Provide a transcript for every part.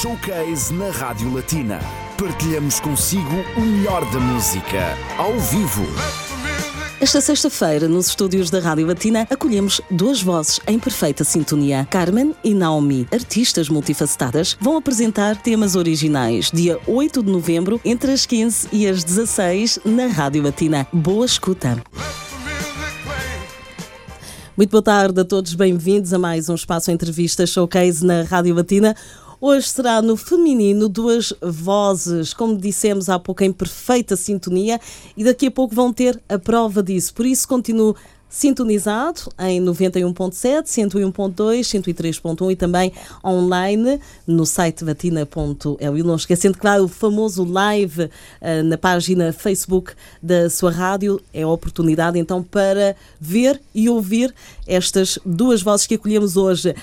Showcase na Rádio Latina. Partilhamos consigo o melhor da música, ao vivo. Esta sexta-feira, nos estúdios da Rádio Latina, acolhemos duas vozes em perfeita sintonia. Carmen e Naomi, artistas multifacetadas, vão apresentar temas originais dia 8 de novembro, entre as 15 e as 16, na Rádio Latina. Boa escuta! Muito boa tarde a todos, bem-vindos a mais um espaço entrevista showcase na Rádio Latina. Hoje será no feminino duas vozes, como dissemos há pouco, em perfeita sintonia e daqui a pouco vão ter a prova disso. Por isso, continuo sintonizado em 91.7, 101.2, 103.1 e também online no site vatina.eu. Não esquecendo, claro, o famoso live uh, na página Facebook da sua rádio. É a oportunidade então para ver e ouvir estas duas vozes que acolhemos hoje,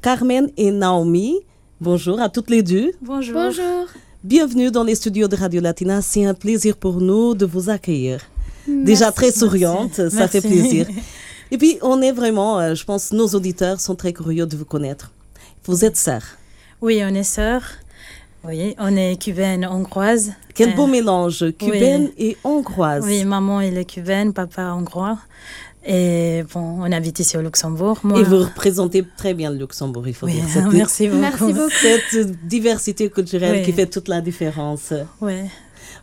Carmen e Naomi. Bonjour à toutes les deux. Bonjour. Bonjour. Bienvenue dans les studios de Radio Latina. C'est un plaisir pour nous de vous accueillir. Déjà très souriante, ça fait plaisir. Et puis, on est vraiment, euh, je pense, nos auditeurs sont très curieux de vous connaître. Vous êtes sœur. Oui, on est sœur. Oui, on est cubaine hongroise. Quel beau euh, mélange, cubaine et hongroise. Oui, maman elle est cubaine, papa hongrois. Et bon, on habite ici au Luxembourg. Moi, et vous représentez très bien le Luxembourg, il faut dire. merci beaucoup. Merci beaucoup. Cette diversité culturelle qui fait toute la différence. Oui.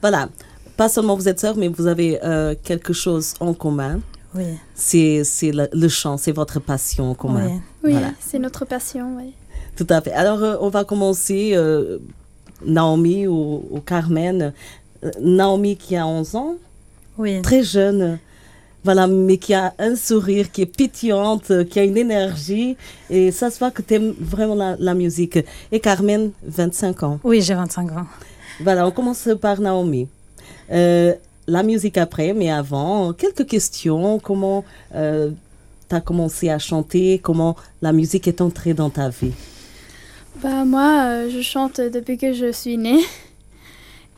Voilà. Pas seulement vous êtes sœurs, mais vous avez euh, quelque chose en commun. Oui. C'est le, le, chant, c'est votre passion en commun. Oui, oui c'est notre passion, oui. Tout à fait. Alors, euh, on va commencer, euh, Naomi ou, ou Carmen. Naomi qui a 11 ans. Oui. Très jeune voilà, mais qui a un sourire, qui est pétillante, qui a une énergie. Et ça se voit que tu aimes vraiment la, musique. Et Carmen, 25 ans. Oui, j'ai 25 ans. Voilà, on commence par Naomi. Euh, la musique après, mais avant, quelques questions. Comment euh, tu as commencé à chanter? Comment la musique est entrée dans ta vie? Bah, Moi, euh, je chante depuis que je suis née.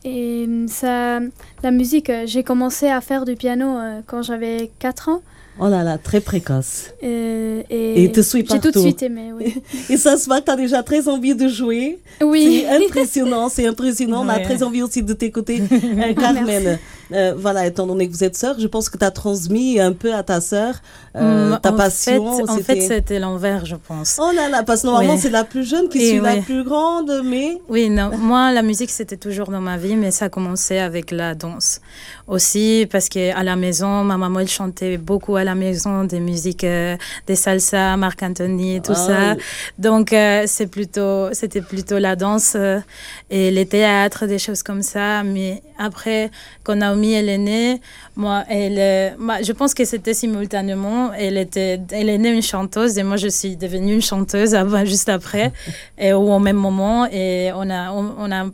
Et hum, ça, la musique, euh, j'ai commencé à faire du piano euh, quand j'avais 4 ans. Oh là là, très précoce. Euh, et, et te suis J'ai tout de suite aimé, oui. et ça se voit que tu as déjà très envie de jouer. Oui. C'est impressionnant, c'est impressionnant. On a très envie aussi de t'écouter, Carmen. Euh, voilà, étant donné que vous êtes sœur, je pense que tu as transmis un peu à ta sœur euh, mm, ta passion. en fait, c'était l'envers, je pense. Oh là là, parce que normalement, c'est la plus jeune qui est la plus grande, mais... Oui, non, moi, la musique, c'était toujours dans ma vie, mais ça a commencé avec la danse aussi, parce qu'à la maison, ma maman, elle chantait beaucoup à la maison des musiques, euh, des salsa, Marc Anthony, tout ah ça. Donc, c'est plutôt, c'était plutôt la danse et les théâtres, des choses comme ça. Mais après, quand Elle est née, moi, elle, je pense que c'était simultanément. Elle, était, elle est née une chanteuse et moi, je suis devenue une chanteuse juste après, et, ou au même moment. Et on a, on, a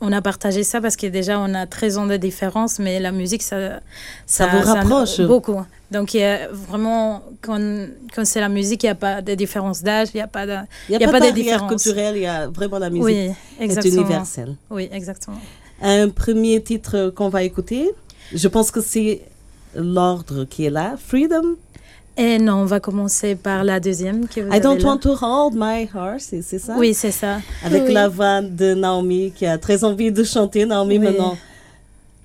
on a partagé ça parce que déjà on a 13 ans de différence, mais la musique ça ça, vous rapproche beaucoup. Donc il y a vraiment quand, quand c'est la musique, il n'y a pas de différence d'âge, il n'y a pas de il y a, pas, de différence culturelle, il y a vraiment la musique oui, est universelle. Oui, exactement un premier titre qu'on va écouter. Je pense que c'est l'ordre qui est là. Freedom? Et non, on va commencer par la deuxième que I don't want to hold my horse, c'est ça? Oui, c'est ça. Avec la voix de Naomi qui a très envie de chanter. Naomi, maintenant,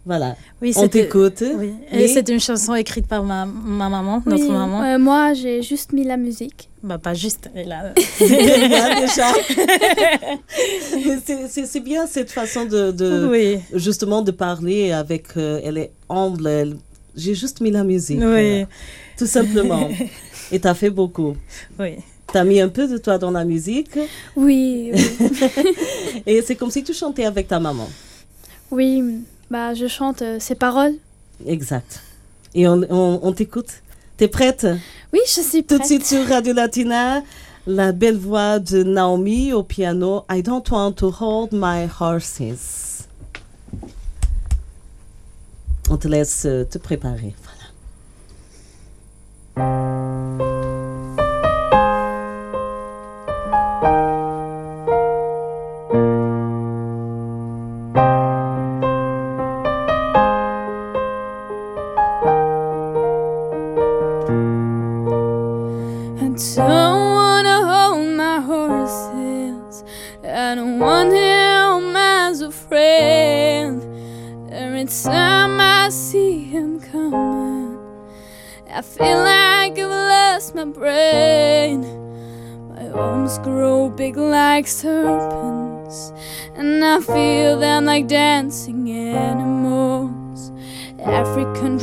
voilà. Oui, on t'écoute. Oui. Et c'est une chanson écrite par ma, ma maman, notre maman. Euh, moi, j'ai juste mis la musique. Bah, pas juste. Là. c'est bien cette façon de, de justement de parler avec. Euh, elle est humble. J'ai juste mis la musique. Oui. Tout simplement. Et tu as fait beaucoup. Oui. Tu as mis un peu de toi dans la musique. Oui. oui. Et c'est comme si tu chantais avec ta maman. Oui. Bah, je chante euh, ses paroles. Exact. Et on, on, on t'écoute. T'es prête? Oui, je suis prête. Tout de suite sur Radio Latina, la belle voix de Naomi au piano. I don't want to hold my horses. On te laisse euh, te préparer. Voilà.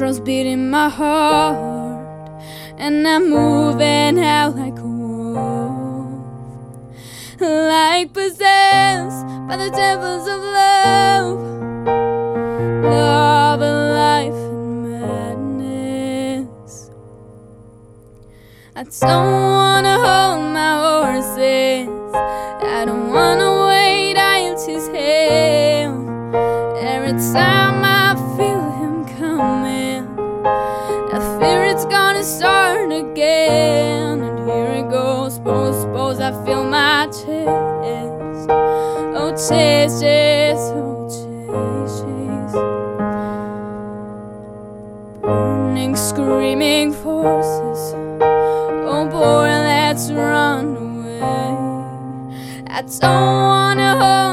Drums beating my heart, and I'm moving out like a wolf, like possessed by the devils of love, love and life and madness. I don't wanna hold my horses. I don't wanna wait until his hell. Every time feel my chest. Oh, chest, chest, oh, chest. Burning, screaming forces. Oh boy, let's run away. I don't wanna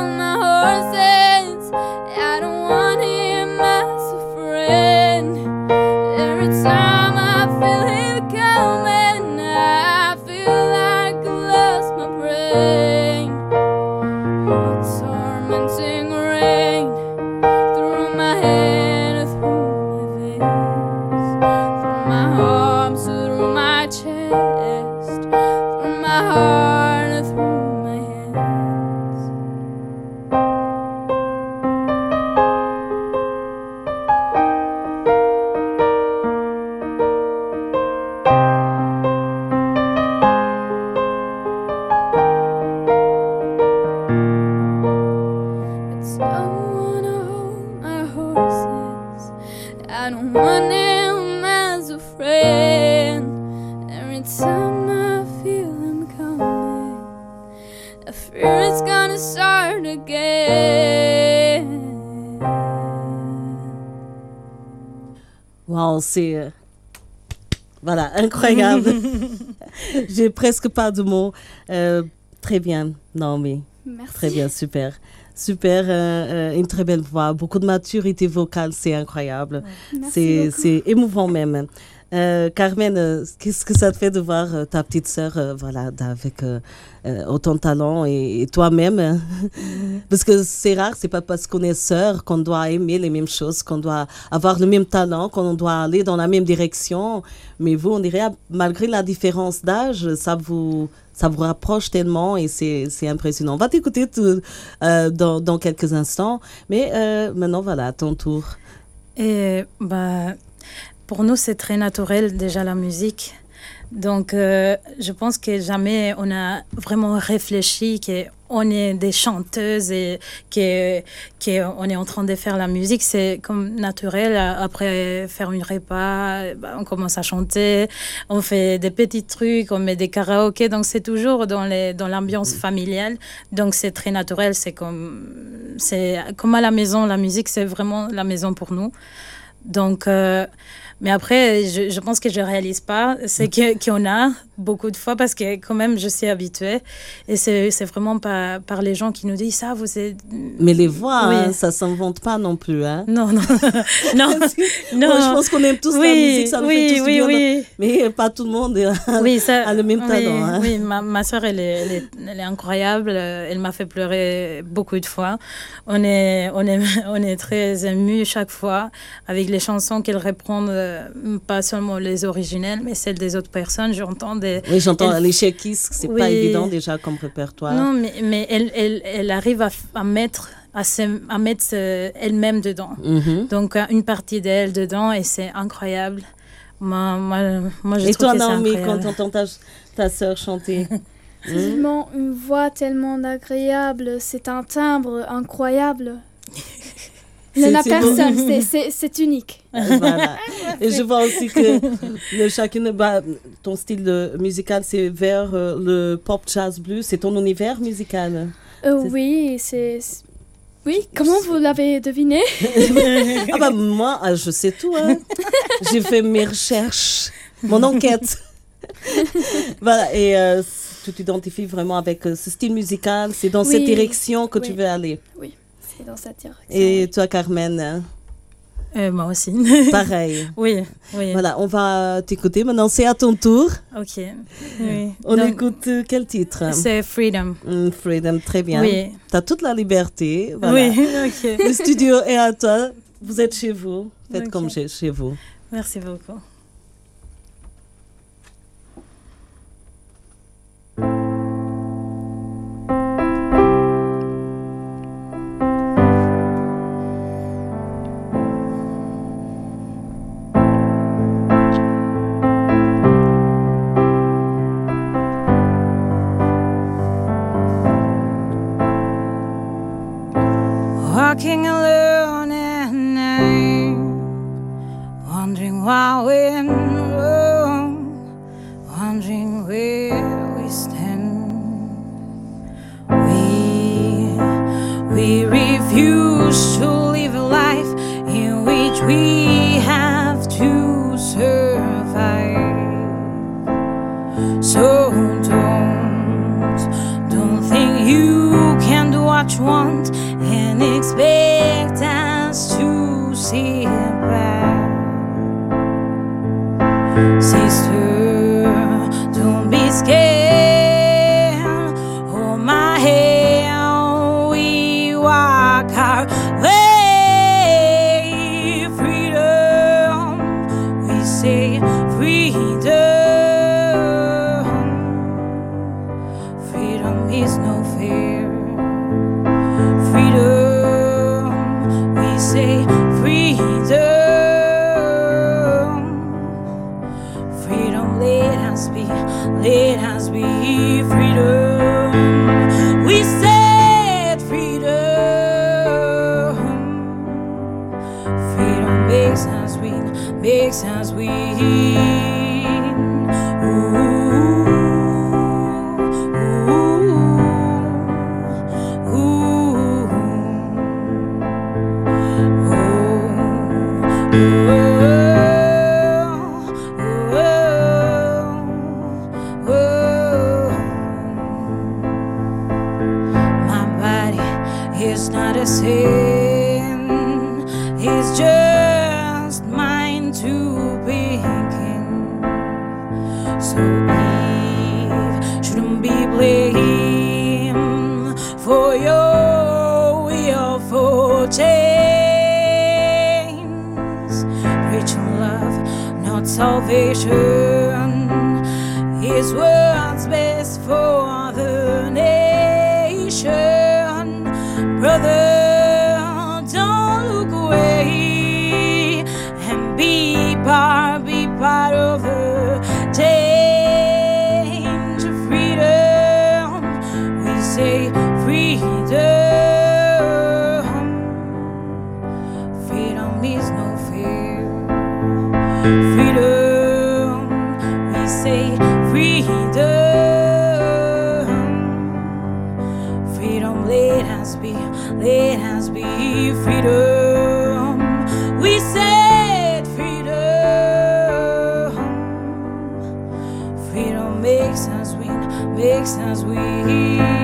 fear it's gonna start again. Wow, c'est. euh, Voilà, incroyable. J'ai presque pas de mots. Euh, très bien, Naomi. Merci. Très bien, super. Super, euh, une très belle voix, beaucoup de maturité vocale, c'est incroyable. Beaucoup. c'est émouvant même. Euh, Carmen, euh, qu'est-ce que ça te fait de voir euh, ta petite sœur euh, voilà, avec euh, autant de talent et, et toi-même hein? Parce que c'est rare, c'est pas parce qu'on est sœur qu'on doit aimer les mêmes choses, qu'on doit avoir le même talent, qu'on doit aller dans la même direction. Mais vous, on dirait, ah, malgré la différence d'âge, ça vous, ça vous rapproche tellement et c'est impressionnant. On va t'écouter dans, dans quelques instants. Mais maintenant, voilà, à ton tour. Et bah, pour nous, c'est très naturel déjà la musique. Donc, euh, je pense que jamais on a vraiment réfléchi qu'on est des chanteuses et qu'on est en train de faire la musique. C'est comme naturel. Après faire une repas, bah, on commence à chanter, on fait des petits trucs, on met des karaokés. Donc, c'est toujours dans l'ambiance familiale. Donc, c'est très naturel. C'est comme, comme à la maison. La musique, c'est vraiment la maison pour nous. Donc, euh, mais après, je, je pense que je réalise pas c'est que qu'on a beaucoup de fois parce que quand même, je suis habituée et c'est vraiment par, par les gens qui nous disent ça, vous êtes... Mais les voix, Oui. hein, ça s'invente pas non plus. Hein. Non, non, non, non. Je pense qu'on aime tous la musique, ça nous oui, fait tous du oui, bien. oui. Mais pas tout le monde a, Oui, ça, a le même oui, talent. hein. Oui, ma, ma soeur, elle est, elle, est, elle est incroyable. euh, Elle m'a fait pleurer beaucoup de fois. On est, on est, on est très émus chaque fois avec les chansons qu'elle reprend, euh, pas seulement les originelles, mais celles des autres personnes. J'entends des. Oui, j'entends Elle- les Shakis, c'est pas évident déjà comme répertoire. Non, mais, mais elle, elle, elle arrive à, mettre, à, se- à mettre euh, elle-même dedans. Mhm. Donc, euh, une partie d'elle dedans et c'est incroyable. Moi, moi, moi je Et trouve toi, Naomi, quand incroyable. t'entends ta, ta sœur chanter? C'est vraiment une voix tellement agréable, c'est un timbre incroyable. Il n'y en a personne, c'est- unique. Voilà. Et je vois aussi que le, chacune, bah, ton style musical, c'est vers euh, le pop jazz blues. C'est ton univers musical. Euh, oui, c'est... Oui, comment vous l'avez deviné? Ah bah moi, ah, je sais tout. Hein. J'ai fait mes recherches, mon enquête. voilà, et euh, tu t'identifies vraiment avec ce style musical, c'est dans Oui, cette direction que tu veux aller. Oui, c'est dans cette direction. Et toi, Carmen, hein, Euh, moi aussi. pareil. oui, oui. Voilà, on va t'écouter. Maintenant, c'est à ton tour. Ok. Oui. On Donc, écoute euh, quel titre? C'est Freedom. Mm, Freedom, très bien. Oui. Tu as toute la liberté. Voilà. Oui, ok. Le studio est à toi. Vous êtes chez vous. Faites comme chez vous. Merci beaucoup. much want and expect. big sounds we hear. Salvation, is what's best for the. Makes us win, makes us win.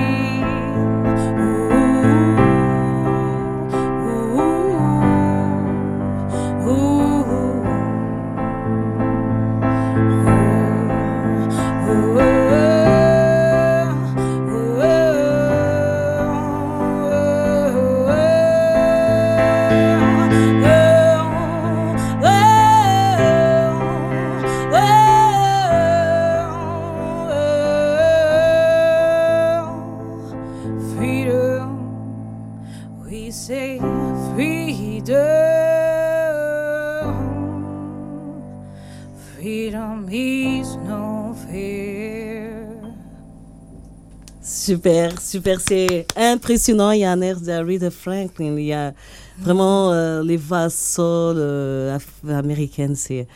Super, super, c'est impressionnant. Il y a un air d'Aretha Franklin. Il y a vraiment euh, les voix soul euh, américaines. C'est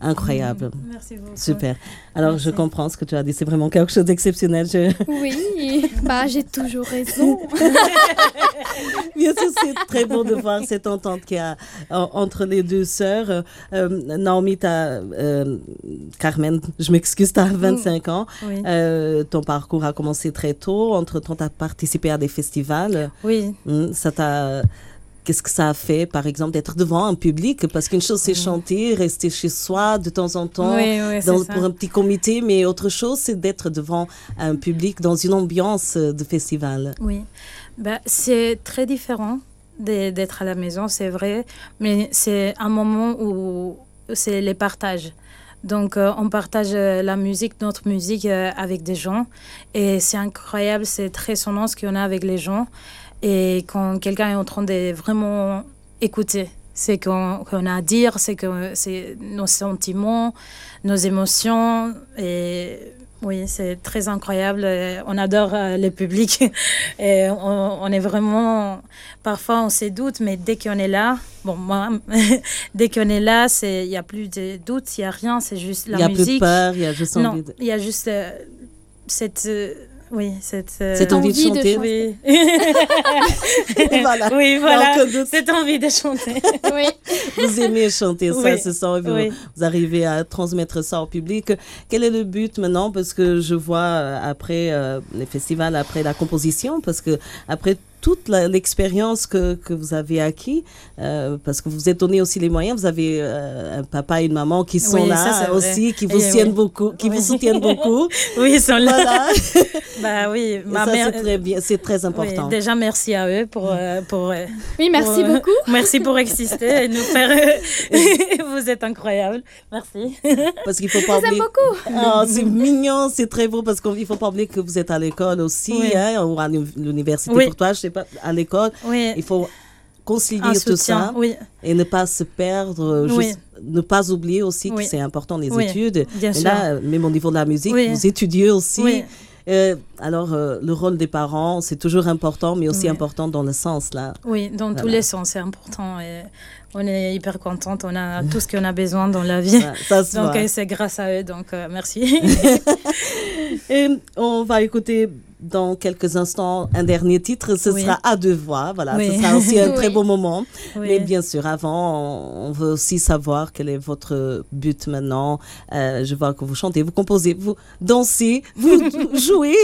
incroyable. Merci beaucoup. Super. Alors, je comprends ce que tu as dit. C'est vraiment quelque chose d'exceptionnel. Je- Oui, bah j'ai toujours raison. Bien sûr, c'est très beau de voir cette entente qu'il y a en- entre les deux sœurs. Euh, Naomi, t'as, euh, Carmen, je m'excuse, tu as 25 ans. Oui. Euh, ton parcours a commencé très tôt. Entre-temps, tu as participé à des festivals. Oui, Hmm, ça t'a... Qu'est-ce que ça a fait, par exemple, d'être devant un public? Parce qu'une chose, c'est chanter, rester chez soi de temps en temps, oui, oui, c'est dans- ça. pour un petit comité, mais autre chose, c'est d'être devant un public dans une ambiance euh, de festival. Oui, bah, c'est très différent d'être à la maison, c'est vrai, mais c'est un moment où c'est les partages. Donc, euh, on partage euh, la musique, notre musique euh, avec des gens. Et c'est incroyable, c'est très sonnant ce qu'on a avec les gens. Et quand quelqu'un est en train de vraiment écouter, c'est qu'on a à dire, c'est que c'est nos sentiments, nos émotions. Et oui, c'est très incroyable. Et On adore euh, le public. Et on, on est vraiment. Parfois, on se doute, mais dès qu'on est là, bon, moi, dès qu'on est là, il n'y a plus de doute, il n'y a rien, c'est juste Il la n'y a plus de musique. peur, il y a juste non, envie de... il y a juste euh, cette. euh, oui, cette. euh, Cette envie de envie de chanter. chanter. Oui. voilà. oui. Cette envie de chanter. Oui. Vous aimez chanter, ça Oui, se sent, et vous, oui. vous arrivez à transmettre ça au public. Quel est le but maintenant? Parce que je vois euh, après euh, les festivals, après la composition, parce que après toute l'expérience que, que vous avez acquis, euh, parce que vous êtes donné aussi les moyens, vous avez euh, un papa et une maman qui sont Oui, là ça, c'est vrai. aussi, qui vous soutiennent oui. beaucoup, qui vous Oui. soutiennent beaucoup. Oui, ils sont là. voilà. Bah oui, ma ça mère. c'est très bien, c'est très oui, important. déjà, merci à eux pour. euh, pour euh, Oui, merci pour, beaucoup. Merci pour exister et nous faire. vous êtes incroyables. Merci. Parce qu'il faut pas vous aime oublier. beaucoup. Ah, c'est mignon, c'est très beau parce qu'il ne faut pas oublier que vous êtes à l'école aussi, Oui. hein, ou à l'uni- l'université Oui. pour toi, je sais pas, à l'école. Oui. Il faut concilier tout ça Oui, et ne pas se perdre, Oui. juste ne pas oublier aussi que c'est important les études. bien Et là, même au niveau de la musique, vous étudiez aussi. Euh, alors, euh, le rôle des parents, c'est toujours important, mais aussi Oui. important dans le sens là. oui, dans tous les sens, c'est important. Et on est hyper contente. On a tout ce qu'on a besoin dans la vie. Ça, ça se Donc, euh, c'est grâce à eux. Donc, merci. Et on va écouter dans quelques instants un dernier titre. Ce Oui. sera à deux voix. Voilà, Oui. ce sera aussi un très beau moment. Mais bien sûr, avant, on, veut aussi savoir quel est votre but maintenant. Euh, je vois que vous chantez, vous composez, vous dansez, vous jouez.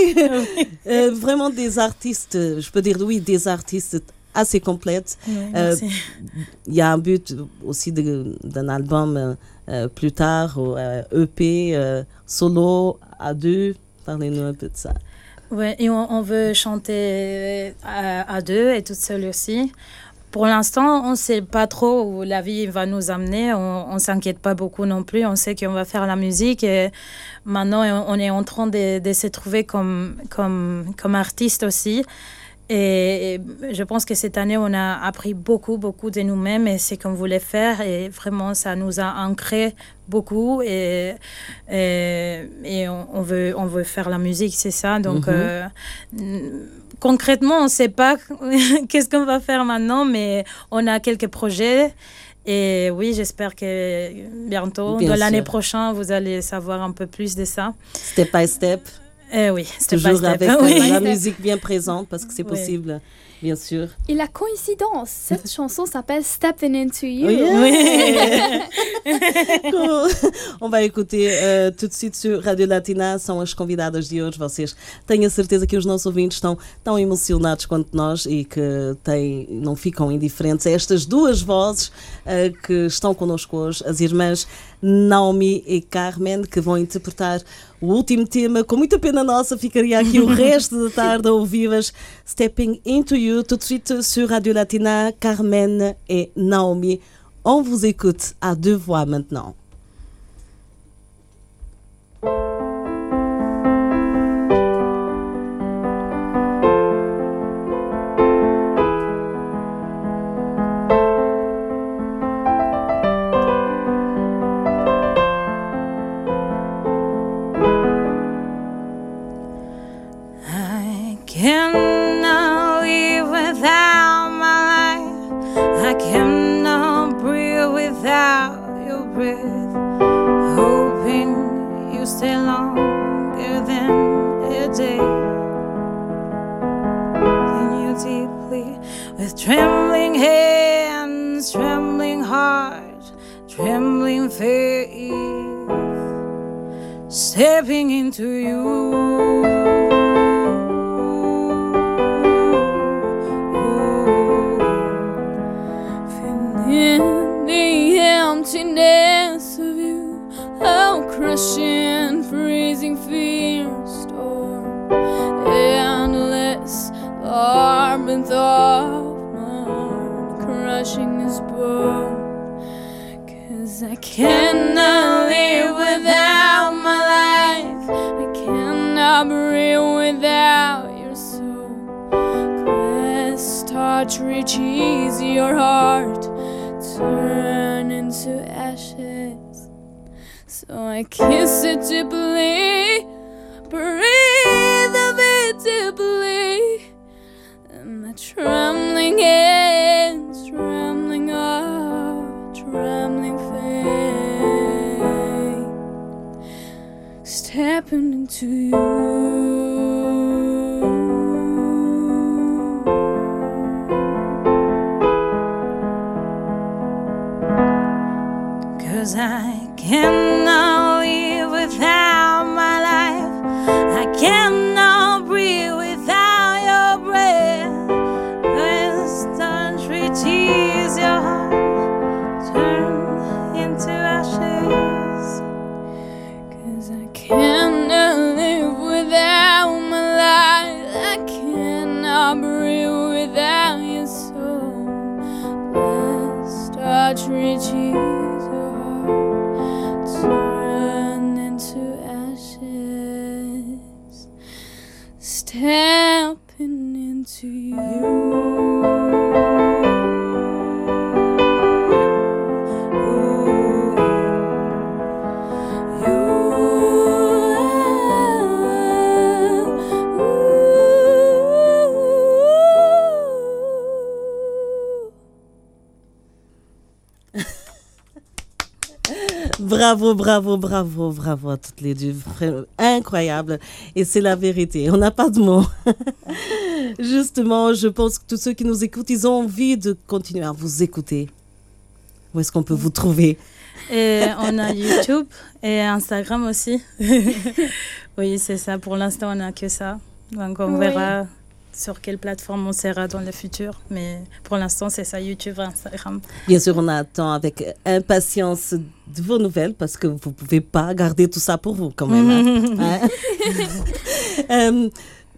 Euh, vraiment des artistes, je peux dire oui, des artistes assez complètes. Euh. Il y a un but aussi d'un album plus tard, EP, euh, solo, à deux. Parlez-nous un peu de ça. Ouais, et on, veut chanter à, à deux et toute seule aussi. Pour l'instant, on ne sait pas trop où la vie va nous amener. On ne s'inquiète pas beaucoup non plus. On sait qu'on va faire la musique et maintenant, on est en train de, de se trouver comme, comme, comme artiste aussi. Et, je pense que cette année, on a appris beaucoup, beaucoup de nous-mêmes et ce qu'on voulait faire. Et vraiment, ça nous a ancré beaucoup. Et, et, et on, on veut, on veut faire la musique, c'est ça. Donc, Mhm. euh, concrètement, on ne sait pas qu'est-ce qu'on va faire maintenant, mais on a quelques projets. Et oui, j'espère que bientôt, Bien dans l'année prochaine, vous allez savoir un peu plus de ça. Step by step. Eh oui, Toujours step. avec euh, Oui. la musique bien présente parce que c'est Oui. possible, bien sûr. Et la coïncidence, cette chanson s'appelle Stepping Into You. On vai écouter uh, tudo isso Rádio Latina, são as convidadas de hoje. Vocês tenho a certeza que os nossos ouvintes estão tão emocionados quanto nós e que têm, não ficam indiferentes a estas duas vozes uh, que estão connosco hoje, as irmãs Naomi e Carmen, que vão interpretar o último tema. Com muita pena nossa, ficaria aqui o resto da tarde a ouvi-las. Stepping Into You, tout de suite sur Radio Latina, Carmen et Naomi. On vous écoute à deux voix maintenant. Crushing, freezing fear storm, endless labyrinth of mine, crushing this bone. Cause I cannot live without my life, I cannot breathe without your soul. Quest touch reaches your heart, I kiss it deeply, breathe of it deeply. And my trembling hands, trembling heart, trembling faith, stepping into you. You. Bravo, bravo, bravo, bravo à toutes les deux. Incroyable. Et c'est la vérité. On n'a pas de mots. Justement, je pense que tous ceux qui nous écoutent, ils ont envie de continuer à vous écouter. Où est-ce qu'on peut vous trouver? Et on a YouTube et Instagram aussi. oui, c'est ça. Pour l'instant, on n'a que ça. Donc, on Oui. verra sur quelle plateforme on sera dans le futur. Mais pour l'instant, c'est ça, YouTube Instagram. Bien sûr, on attend avec impatience de vos nouvelles parce que vous ne pouvez pas garder tout ça pour vous quand même. hein. Hein? Euh,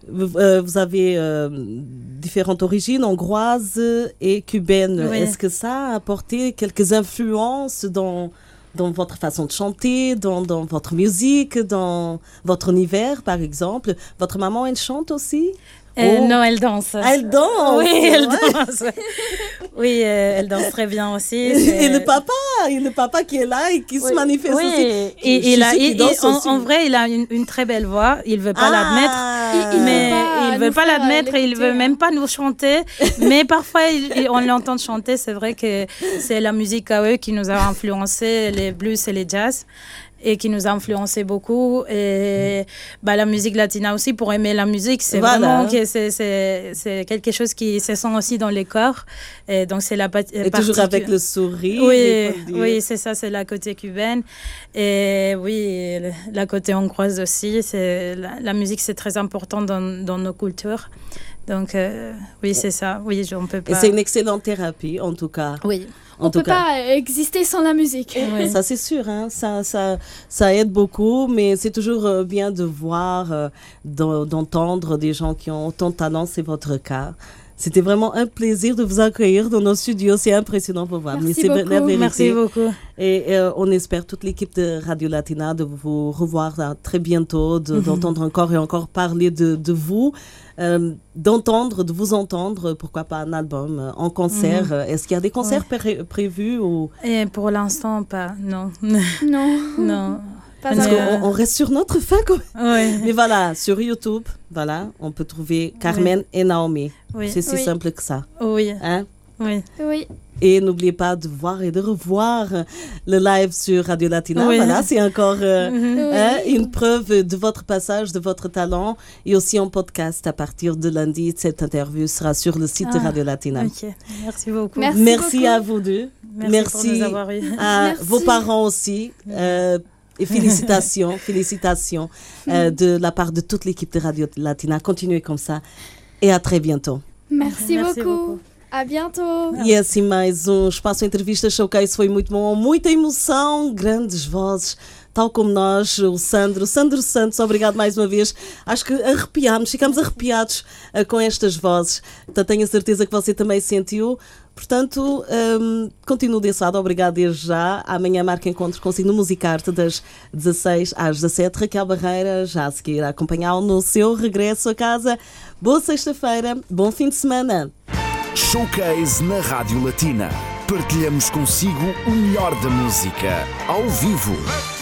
vous, euh, vous avez euh, différentes origines, hongroises et cubaines. Oui. Est-ce que ça a apporté quelques influences dans, dans votre façon de chanter, dans, dans votre musique, dans votre univers, par exemple? Votre maman, elle chante aussi? Euh, Oh. Non, elle danse. Elle danse Oui, elle ouais. danse. oui, euh, elle danse très bien aussi. Et le papa, et le papa qui est là et qui se manifeste oui. aussi. Et, il a, en, aussi. en vrai, il a une, une très belle voix. Il veut pas l'admettre. Ah. Il- il mais veut pas il veut pas l'admettre et il veut hein. même pas nous chanter. mais parfois, il- il- on l'entend chanter. C'est vrai que c'est la musique à eux qui nous a influencé, les blues et les jazz, et qui nous a influencé beaucoup. Et bah, la musique latina aussi, pour aimer la musique, c'est Voilà. vraiment que c'est- c'est c'est quelque chose qui se sent aussi dans les corps. Et donc, c'est la Et toujours avec le sourire. oui, oui, c'est ça, c'est la côté cubaine. Et oui, la côté hongroise aussi. C'est la, la musique, c'est très important dans, dans nos cultures. Donc euh, oui, c'est ça. Oui, je- on peut Et pas. c'est une excellente thérapie, en tout cas. Oui. En On tout peut cas. pas exister sans la musique. Oui. Ça, c'est sûr, hein. ça, ça, ça aide beaucoup, mais c'est toujours euh, bien de voir, euh, d'en- d'entendre des gens qui ont autant de talent, c'est votre cas. C'était vraiment un plaisir de vous accueillir dans nos studios, c'est impressionnant pour voir. Merci mais beaucoup. la vérité. Merci beaucoup. Et euh, on espère, toute l'équipe de Radio Latina, de vous revoir là, très bientôt, de- d'entendre encore et encore parler de, de vous, euh, d'entendre, de vous entendre, pourquoi pas un album euh, en concert. Euh, Est-ce qu'il y a des concerts pré- prévus ou... Et pour l'instant, pas. Non. Non, non. Pas Parce Mais, encore. qu'on on reste sur notre fin. quand même. Oui. Mais voilà, sur YouTube, voilà, on peut trouver Carmen et Naomi. Oui. C'est si Oui. simple que ça. Oui. Hein? Oui. Oui. Et n'oubliez pas de voir et de revoir le live sur Radio Latina. Voilà, c'est encore euh, hein, une preuve de votre passage, de votre talent. Et aussi en podcast à partir de lundi. Cette interview sera sur le site de ah, Radio Latina. Merci beaucoup. Merci, à vous deux. Merci, à vos parents aussi. Euh, et félicitations, félicitations euh, de la part de toute l'équipe de Radio Latina. Continuez comme ça et à très bientôt. Merci, beaucoup. A bientôt. E assim mais um espaço entrevista showcase foi muito bom, muita emoção, grandes vozes, tal como nós, o Sandro, Sandro Santos, obrigado mais uma vez. Acho que arrepiámos, ficamos arrepiados uh, com estas vozes. Então tenho a certeza que você também sentiu. Portanto, um, continuo desse lado, obrigado desde já. Amanhã marca encontro consigo no Musicarte das 16 às 17. Raquel Barreira já a seguir a acompanhá-lo no seu regresso a casa. Boa sexta-feira, bom fim de semana. Showcase na Rádio Latina. Partilhamos consigo o melhor da música, ao vivo.